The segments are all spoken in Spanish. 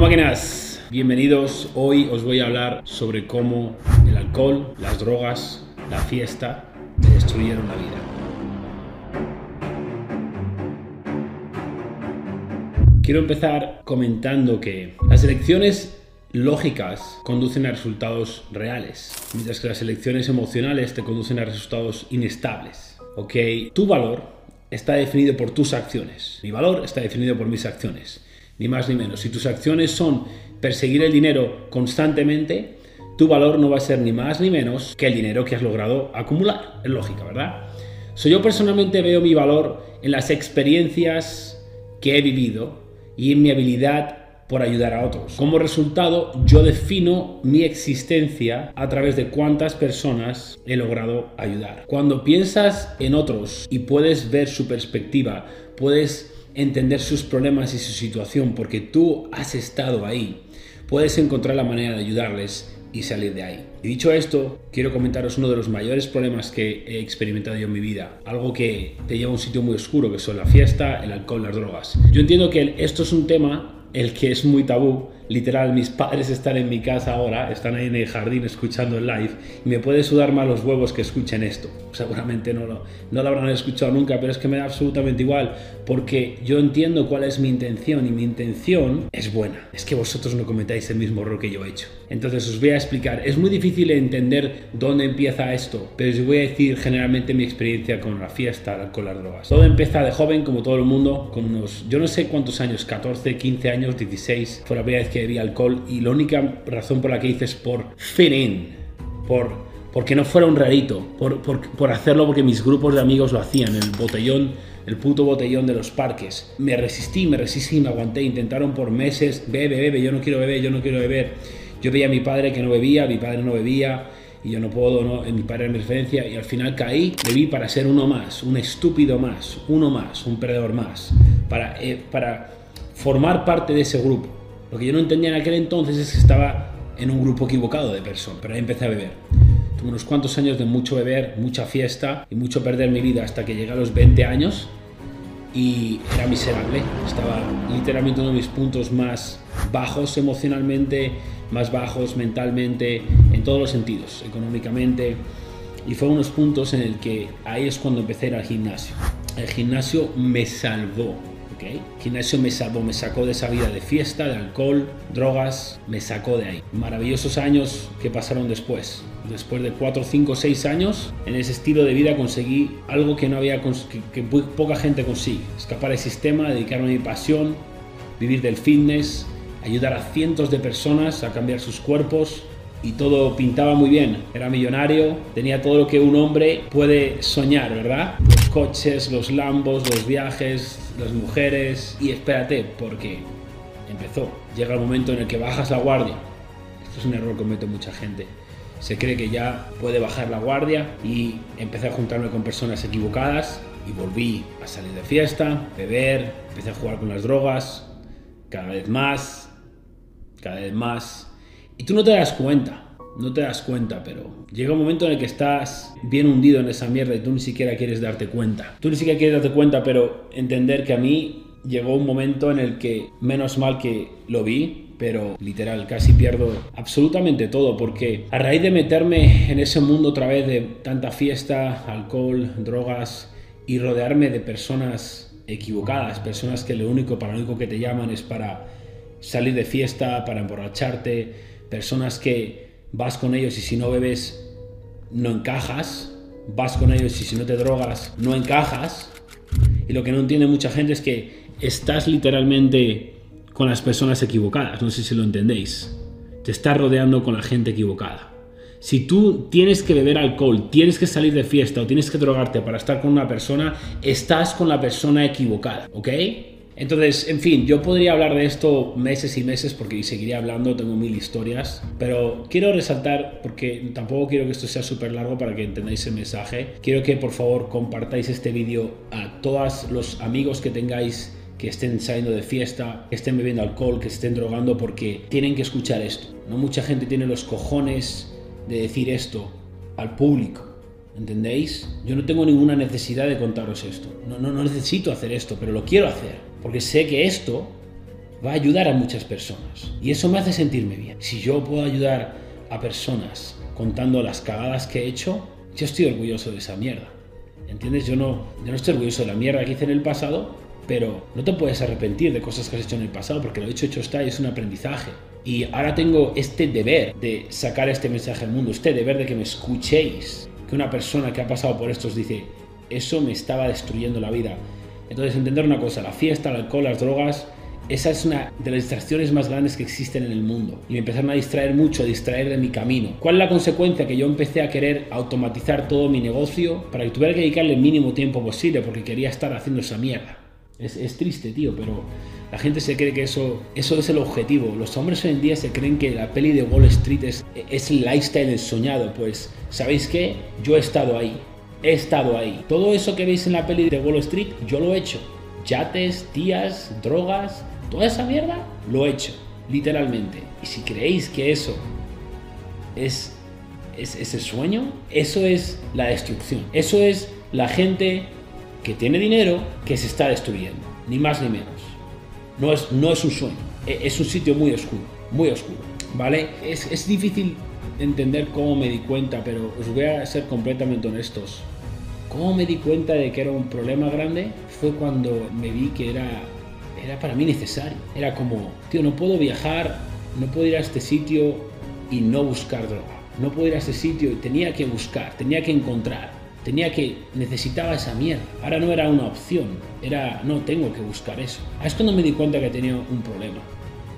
Máquinas, bienvenidos. Hoy os voy a hablar sobre cómo el alcohol, las drogas, la fiesta me destruyeron la vida. Quiero empezar comentando que las elecciones lógicas conducen a resultados reales, mientras que las elecciones emocionales te conducen a resultados inestables. ¿Ok? Tu valor está definido por tus acciones. Mi valor está definido por mis acciones. Ni más ni menos. Si tus acciones son perseguir el dinero constantemente, tu valor no va a ser ni más ni menos que el dinero que has logrado acumular. Es lógica, ¿verdad? So, yo personalmente veo mi valor en las experiencias que he vivido y en mi habilidad por ayudar a otros. Como resultado, yo defino mi existencia a través de cuántas personas he logrado ayudar. Cuando piensas en otros y puedes ver su perspectiva, puedes entender sus problemas y su situación porque tú has estado ahí, puedes encontrar la manera de ayudarles y salir de ahí. Y dicho esto, quiero comentaros uno de los mayores problemas que he experimentado yo en mi vida, algo que te lleva a un sitio muy oscuro, que son la fiesta, el alcohol, las drogas. Yo entiendo que esto es un tema el que es muy tabú. Literal, mis padres están en mi casa ahora, están ahí en el jardín escuchando el live y me puede sudar más los huevos que escuchen esto. Seguramente no lo, no lo habrán escuchado nunca, pero es que me da absolutamente igual porque yo entiendo cuál es mi intención y mi intención es buena. Es que vosotros no cometáis el mismo error que yo he hecho. Entonces os voy a explicar. Es muy difícil entender dónde empieza esto, pero os voy a decir generalmente mi experiencia con la fiesta, con las drogas. Todo empieza de joven, como todo el mundo, con unos, yo no sé cuántos años, 14, 15 años 16, fue la primera vez bebí alcohol y la única razón por la que hice es por fit in, por porque no fuera un rarito, por, por, por, hacerlo porque mis grupos de amigos lo hacían, el botellón, el puto botellón de los parques. Me resistí, me resistí, me aguanté, intentaron por meses, bebe, bebe, yo no quiero beber, yo no quiero beber. Yo veía a mi padre que no bebía, mi padre no bebía, y yo no puedo, no, mi padre era mi referencia, y al final caí, bebí para ser uno más, un estúpido más, uno más, un perdedor más, para, eh, para formar parte de ese grupo. Lo que yo no entendía en aquel entonces es que estaba en un grupo equivocado de personas, pero ahí empecé a beber. Tuve unos cuantos años de mucho beber, mucha fiesta y mucho perder mi vida hasta que llegué a los 20 años y era miserable. Estaba literalmente uno de mis puntos más bajos emocionalmente, más bajos mentalmente, en todos los sentidos, económicamente. Y fue unos puntos en el que ahí es cuando empecé a ir al gimnasio. El gimnasio me salvó ¿okay? Gimnasio me salvó, me sacó de esa vida de fiesta, de alcohol, drogas, me sacó de ahí. Maravillosos años que pasaron después. Después de 4, 5, 6 años, en ese estilo de vida conseguí algo que no había que, que poca gente consigue. Escapar del sistema, dedicarme a mi pasión, vivir del fitness, ayudar a cientos de personas a cambiar sus cuerpos, y todo pintaba muy bien. Era millonario, tenía todo lo que un hombre puede soñar, ¿verdad? Los coches, los lambos, los viajes, las mujeres. Y espérate, porque empezó. Llega el momento en el que bajas la guardia. Esto es un error que comete mucha gente. Se cree que ya puede bajar la guardia y empecé a juntarme con personas equivocadas y volví a salir de fiesta, beber, empecé a jugar con las drogas, cada vez más, cada vez más y tú no te das cuenta, no te das cuenta, pero llega un momento en el que estás bien hundido en esa mierda y tú ni siquiera quieres darte cuenta. Tú ni siquiera quieres darte cuenta, pero entender que a mí llegó un momento en el que, menos mal que lo vi, pero literal, casi pierdo absolutamente todo, porque a raíz de meterme en ese mundo otra vez de tanta fiesta, alcohol, drogas y rodearme de personas equivocadas, personas que lo único para lo único que te llaman es para salir de fiesta, para emborracharte, personas que vas con ellos y si no bebes no encajas, vas con ellos y si no te drogas no encajas. Y lo que no entiende mucha gente es que estás literalmente con las personas equivocadas, no sé si lo entendéis. Te estás rodeando con la gente equivocada. Si tú tienes que beber alcohol, tienes que salir de fiesta o tienes que drogarte para estar con una persona, estás con la persona equivocada, ¿ok? Entonces, en fin, yo podría hablar de esto meses y meses porque seguiría hablando, tengo mil historias, pero quiero resaltar, porque tampoco quiero que esto sea súper largo para que entendáis el mensaje, quiero que por favor compartáis este vídeo a todos los amigos que tengáis que estén saliendo de fiesta, que estén bebiendo alcohol, que estén drogando, porque tienen que escuchar esto. No mucha gente tiene los cojones de decir esto al público. ¿Entendéis? Yo no tengo ninguna necesidad de contaros esto. No, no, no necesito hacer esto, pero lo quiero hacer. Porque sé que esto va a ayudar a muchas personas. Y eso me hace sentirme bien. Si yo puedo ayudar a personas contando las cagadas que he hecho, yo estoy orgulloso de esa mierda. ¿Entiendes? Yo no, yo no estoy orgulloso de la mierda que hice en el pasado, pero no te puedes arrepentir de cosas que has hecho en el pasado, porque lo hecho hecho está y es un aprendizaje. Y ahora tengo este deber de sacar este mensaje al mundo, este deber de que me escuchéis. Que una persona que ha pasado por esto os dice, eso me estaba destruyendo la vida. Entonces, entender una cosa, la fiesta, el alcohol, las drogas, esa es una de las distracciones más grandes que existen en el mundo. Y me empezaron a distraer mucho, a distraer de mi camino. ¿Cuál es la consecuencia? Que yo empecé a querer automatizar todo mi negocio para que tuviera que dedicarle el mínimo tiempo posible porque quería estar haciendo esa mierda. Es, es, triste, tío, pero la gente se cree que eso, eso es el objetivo. Los hombres hoy en día se creen que la peli de Wall Street es, es el lifestyle soñado. Pues, ¿sabéis qué? Yo he estado ahí. He estado ahí. Todo eso que veis en la peli de Wall Street, yo lo he hecho. Yates, tías, drogas, Toda esa mierda lo he hecho, literalmente. Y si creéis que eso es, es sueño, eso es la destrucción. Eso es la gente que tiene dinero que se está destruyendo, ni más ni menos. No es, no es un sueño, e, es un sitio muy oscuro, muy oscuro. ¿Vale? Es, es difícil entender cómo me di cuenta, pero os voy a ser completamente honestos. ¿Cómo me di cuenta de que era un problema grande? Fue cuando me vi que era era para mí necesario. Era como, tío, no puedo viajar, no puedo ir a este sitio y no buscar droga. No puedo ir a este sitio y tenía que buscar, tenía que encontrar, tenía que, necesitaba esa mierda. Ahora no era una opción, era, no, tengo que buscar eso. Esto no me di cuenta que tenía un problema.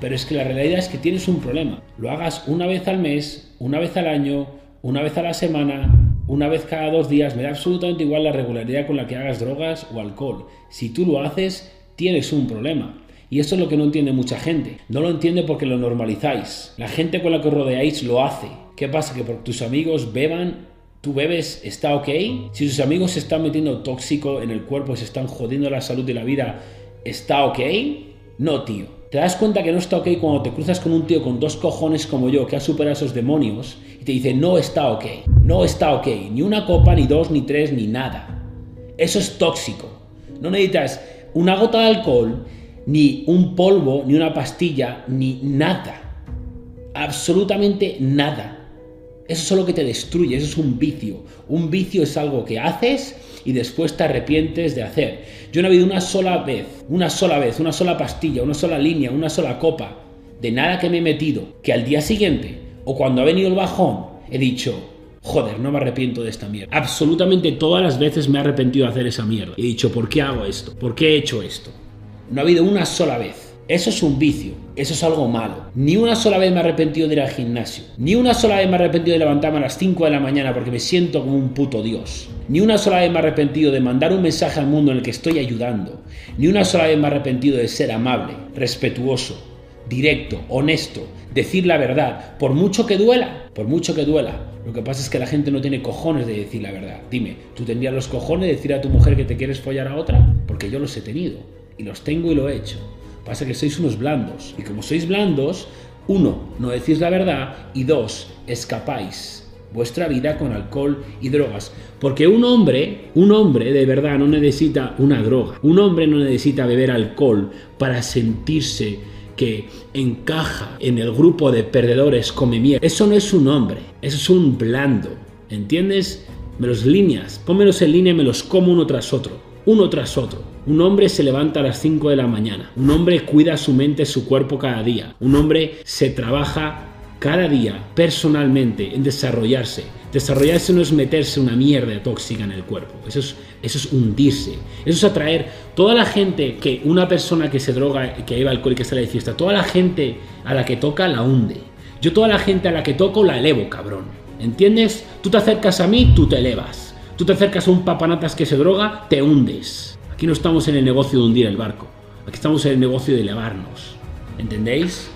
Pero es que la realidad es que tienes un problema. Lo hagas una vez al mes, una vez al año, una vez a la semana, una vez cada dos días, me da absolutamente igual la regularidad con la que hagas drogas o alcohol. Si tú lo haces, tienes un problema. Y eso es lo que no entiende mucha gente. No lo entiende porque lo normalizáis. La gente con la que rodeáis lo hace. ¿Qué pasa? Que por tus amigos beban, tú bebes, está ok. Si tus amigos se están metiendo tóxico en el cuerpo, se están jodiendo la salud y la vida, ¿está ok? No, tío. Te das cuenta que no está ok cuando te cruzas con un tío con dos cojones como yo que ha superado esos demonios y te dice no está ok, no está ok, ni una copa, ni dos, ni tres, ni nada. Eso es tóxico. No necesitas una gota de alcohol, ni un polvo, ni una pastilla, ni nada. Absolutamente nada. Eso es lo que te destruye, eso es un vicio. Un vicio es algo que haces y después te arrepientes de hacer. Yo no he habido una sola vez, una sola vez, una sola pastilla, una sola línea, una sola copa, de nada que me he metido, que al día siguiente, o cuando ha venido el bajón, he dicho, joder, no me arrepiento de esta mierda. Absolutamente todas las veces me he arrepentido de hacer esa mierda. He dicho, ¿por qué hago esto? ¿Por qué he hecho esto? No ha habido una sola vez. Eso es un vicio, eso es algo malo. Ni una sola vez me he arrepentido de ir al gimnasio. Ni una sola vez me he arrepentido de levantarme a las 5 de la mañana porque me siento como un puto dios. Ni una sola vez me he arrepentido de mandar un mensaje al mundo en el que estoy ayudando. Ni una sola vez me he arrepentido de ser amable, respetuoso, directo, honesto, decir la verdad, por mucho que duela, por mucho que duela. Lo que pasa es que la gente no tiene cojones de decir la verdad. Dime, ¿tú tendrías los cojones de decir a tu mujer que te quieres follar a otra? Porque yo los he tenido, y los tengo y lo he hecho. Pasa que sois unos blandos, y como sois blandos, uno, no decís la verdad, y dos, escapáis vuestra vida con alcohol y drogas. Porque un hombre, un hombre de verdad no necesita una droga. Un hombre no necesita beber alcohol para sentirse que encaja en el grupo de perdedores come mierda. Eso no es un hombre, eso es un blando. ¿Entiendes? Me los líneas, pónmelos en línea y me los como uno tras otro. Uno tras otro. Un hombre se levanta a las 5 de la mañana. Un hombre cuida su mente, su cuerpo cada día. Un hombre se trabaja cada día personalmente en desarrollarse. Desarrollarse no es meterse una mierda tóxica en el cuerpo, eso es, eso es hundirse, eso es atraer toda la gente que una persona que se droga, que lleva alcohol y que sale de fiesta, toda la gente a la que toca la hunde. Yo toda la gente a la que toco la elevo, cabrón. ¿Entiendes? Tú te acercas a mí, tú te elevas. Tú te acercas a un papanatas que se droga, te hundes. Aquí no estamos en el negocio de hundir el barco. Aquí estamos en el negocio de elevarnos. ¿Entendéis?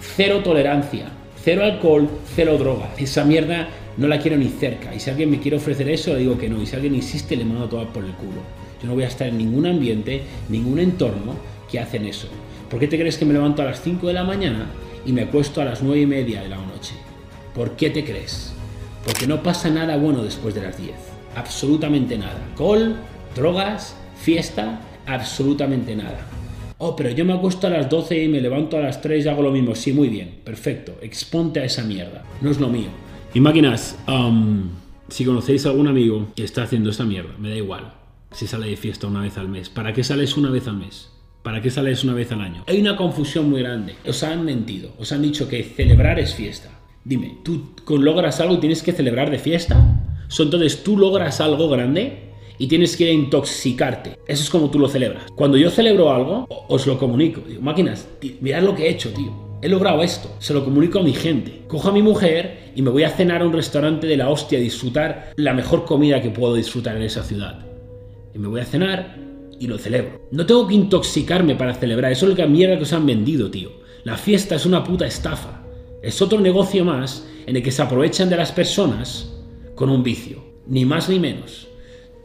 Cero tolerancia, cero alcohol, cero droga. Esa mierda no la quiero ni cerca. Y si alguien me quiere ofrecer eso, le digo que no. Y si alguien insiste, le mando todo por el culo. Yo no voy a estar en ningún ambiente, ningún entorno que hacen eso. ¿Por qué te crees que me levanto a las 5 de la mañana y me acuesto a las 9 y media de la noche? ¿Por qué te crees? Porque no pasa nada bueno después de las 10. Absolutamente nada. Alcohol, drogas, fiesta, absolutamente nada. Oh, pero yo me acuesto a las 12 y me levanto a las 3 y hago lo mismo. Sí, muy bien, perfecto. Exponte a esa mierda. No es lo mío. Y máquinas, si conocéis a algún amigo que está haciendo esta mierda, me da igual si sale de fiesta una vez al mes. ¿Para qué sales una vez al mes? ¿Para qué sales una vez al año? Hay una confusión muy grande. Os han mentido. Os han dicho que celebrar es fiesta. Dime, ¿tú logras algo y tienes que celebrar de fiesta? entonces tú logras algo grande y tienes que intoxicarte. Eso es como tú lo celebras. Cuando yo celebro algo, os lo comunico. Máquinas, mirad lo que he hecho, tío. He logrado esto. Se lo comunico a mi gente. Cojo a mi mujer y me voy a cenar a un restaurante de la hostia a disfrutar la mejor comida que puedo disfrutar en esa ciudad. Y me voy a cenar y lo celebro. No tengo que intoxicarme para celebrar. Eso es la mierda que os han vendido, tío. La fiesta es una puta estafa. Es otro negocio más en el que se aprovechan de las personas con un vicio. Ni más ni menos.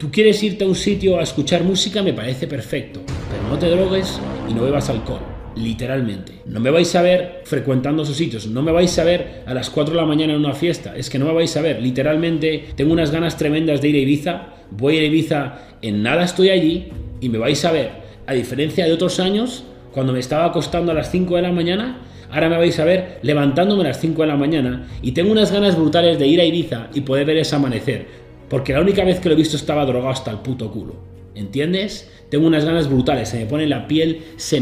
Tú quieres irte a un sitio a escuchar música, me parece perfecto, pero no te drogues y no bebas alcohol, literalmente. No me vais a ver frecuentando esos sitios, no me vais a ver a las 4 de la mañana en una fiesta, es que no me vais a ver, literalmente tengo unas ganas tremendas de ir a Ibiza, voy a Ibiza, en nada estoy allí y me vais a ver, a diferencia de otros años, cuando me estaba acostando a las 5 de la mañana, ahora me vais a ver levantándome a las 5 de la mañana y tengo unas ganas brutales de ir a Ibiza y poder ver ese amanecer porque la única vez que lo he visto estaba drogado hasta el puto culo. ¿Entiendes? Tengo unas ganas brutales, se me pone la piel, se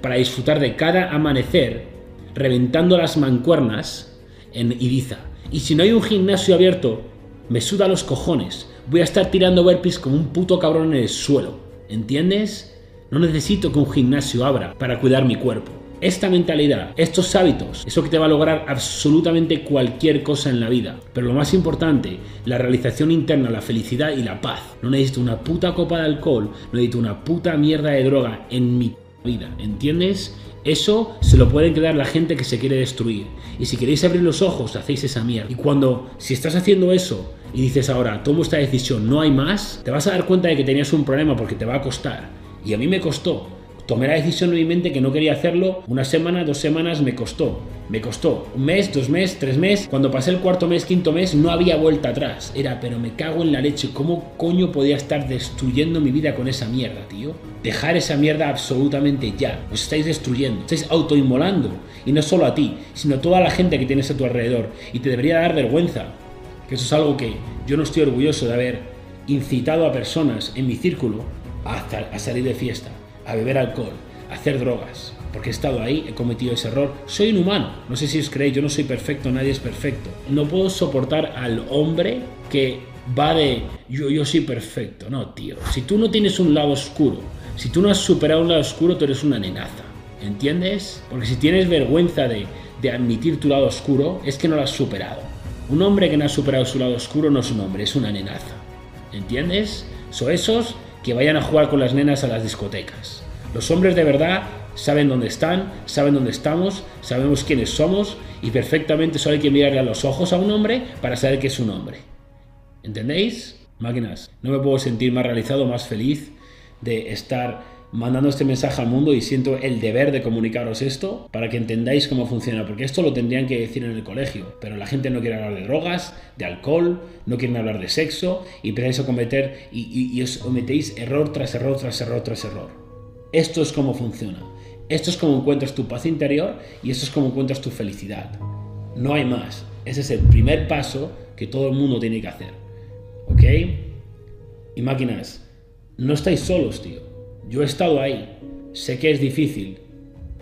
para disfrutar de cada amanecer reventando las mancuernas en Ibiza. Y si no hay un gimnasio abierto, me suda los cojones. Voy a estar tirando burpees como un puto cabrón en el suelo. ¿Entiendes? No necesito que un gimnasio abra para cuidar mi cuerpo. Esta mentalidad, estos hábitos, eso que te va a lograr absolutamente cualquier cosa en la vida. Pero lo más importante, la realización interna, la felicidad y la paz. No necesito una puta copa de alcohol, no necesito una puta mierda de droga en mi vida, ¿entiendes? Eso se lo pueden quedar la gente que se quiere destruir. Y si queréis abrir los ojos, hacéis esa mierda. Y cuando, si estás haciendo eso y dices ahora, tomo esta decisión, no hay más, te vas a dar cuenta de que tenías un problema porque te va a costar. Y a mí me costó. Tomé la decisión en mi que no quería hacerlo. Una semana, dos semanas me costó. Me costó un mes, dos meses, tres meses. Cuando pasé el cuarto mes, quinto mes, no había vuelta atrás. Era, pero me cago en la leche. ¿Cómo coño podía estar destruyendo mi vida con esa mierda, tío? Dejar esa mierda absolutamente ya. Os estáis destruyendo. Estáis autoinmolando. Y no solo a ti, sino a toda la gente que tienes a tu alrededor. Y te debería dar vergüenza. Que eso es algo que yo no estoy orgulloso de haber incitado a personas en mi círculo a salir de fiesta a beber alcohol, a hacer drogas, porque he estado ahí, he cometido ese error. Soy un humano, no sé si os creéis, yo no soy perfecto, nadie es perfecto. No puedo soportar al hombre que va de yo, yo soy perfecto. No, tío, si tú no tienes un lado oscuro, si tú no has superado un lado oscuro, tú eres una nenaza. ¿Entiendes? Porque si tienes vergüenza de, de admitir tu lado oscuro, es que no lo has superado. Un hombre que no ha superado su lado oscuro no es un hombre, es una nenaza. ¿Entiendes? Son esos que vayan a jugar con las nenas a las discotecas. Los hombres de verdad saben dónde están, saben dónde estamos, sabemos quiénes somos y perfectamente solo hay que mirarle a los ojos a un hombre para saber que es un hombre. ¿Entendéis? Máquinas, no me puedo sentir más realizado, más feliz de estar mandando este mensaje al mundo y siento el deber de comunicaros esto para que entendáis cómo funciona, porque esto lo tendrían que decir en el colegio, pero la gente no quiere hablar de drogas, de alcohol, no quieren hablar de sexo y empezáis a cometer y, os cometéis error tras error tras error tras error. Esto es cómo funciona. Esto es cómo encuentras tu paz interior y esto es cómo encuentras tu felicidad. No hay más. Ese es el primer paso que todo el mundo tiene que hacer. ¿Ok? Y máquinas, no estáis solos, tío. Yo he estado ahí, sé que es difícil,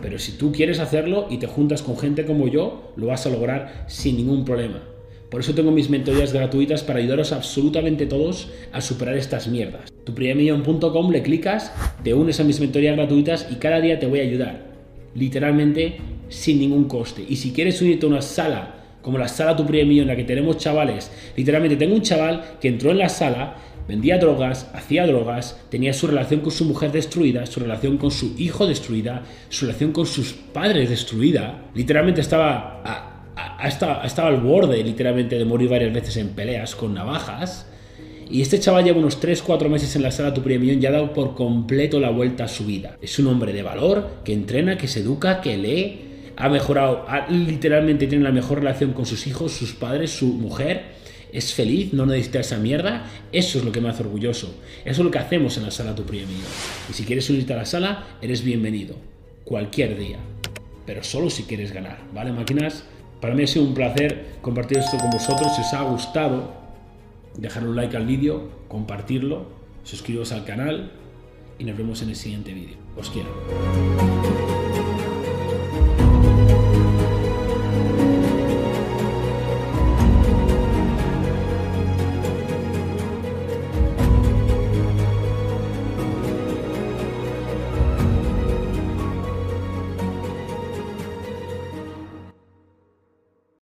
pero si tú quieres hacerlo y te juntas con gente como yo, lo vas a lograr sin ningún problema. Por eso tengo mis mentorías gratuitas para ayudaros absolutamente todos a superar estas mierdas. Tupriemillon.com le clicas, te unes a mis mentorías gratuitas y cada día te voy a ayudar. Literalmente sin ningún coste. Y si quieres unirte a una sala como la sala Tu en la que tenemos chavales, literalmente tengo un chaval que entró en la sala vendía drogas, hacía drogas, tenía su relación con su mujer destruida, su relación con su hijo destruida, su relación con sus padres destruida. Literalmente estaba, estaba al borde literalmente de morir varias veces en peleas con navajas. Y este chaval lleva unos 3-4 meses en la sala Tu Primer y ha dado por completo la vuelta a su vida. Es un hombre de valor, que entrena, que se educa, que lee, ha mejorado, literalmente tiene la mejor relación con sus hijos, sus padres, su mujer es feliz, no necesita esa mierda, eso es lo que me hace orgulloso. Eso es lo que hacemos en la sala Tu Primer Y si quieres unirte a la sala, eres bienvenido. Cualquier día. Pero solo si quieres ganar, ¿vale, máquinas? Para mí ha sido un placer compartir esto con vosotros. Si os ha gustado, dejar un like al vídeo, compartirlo, suscribiros al canal y nos vemos en el siguiente vídeo. Os quiero.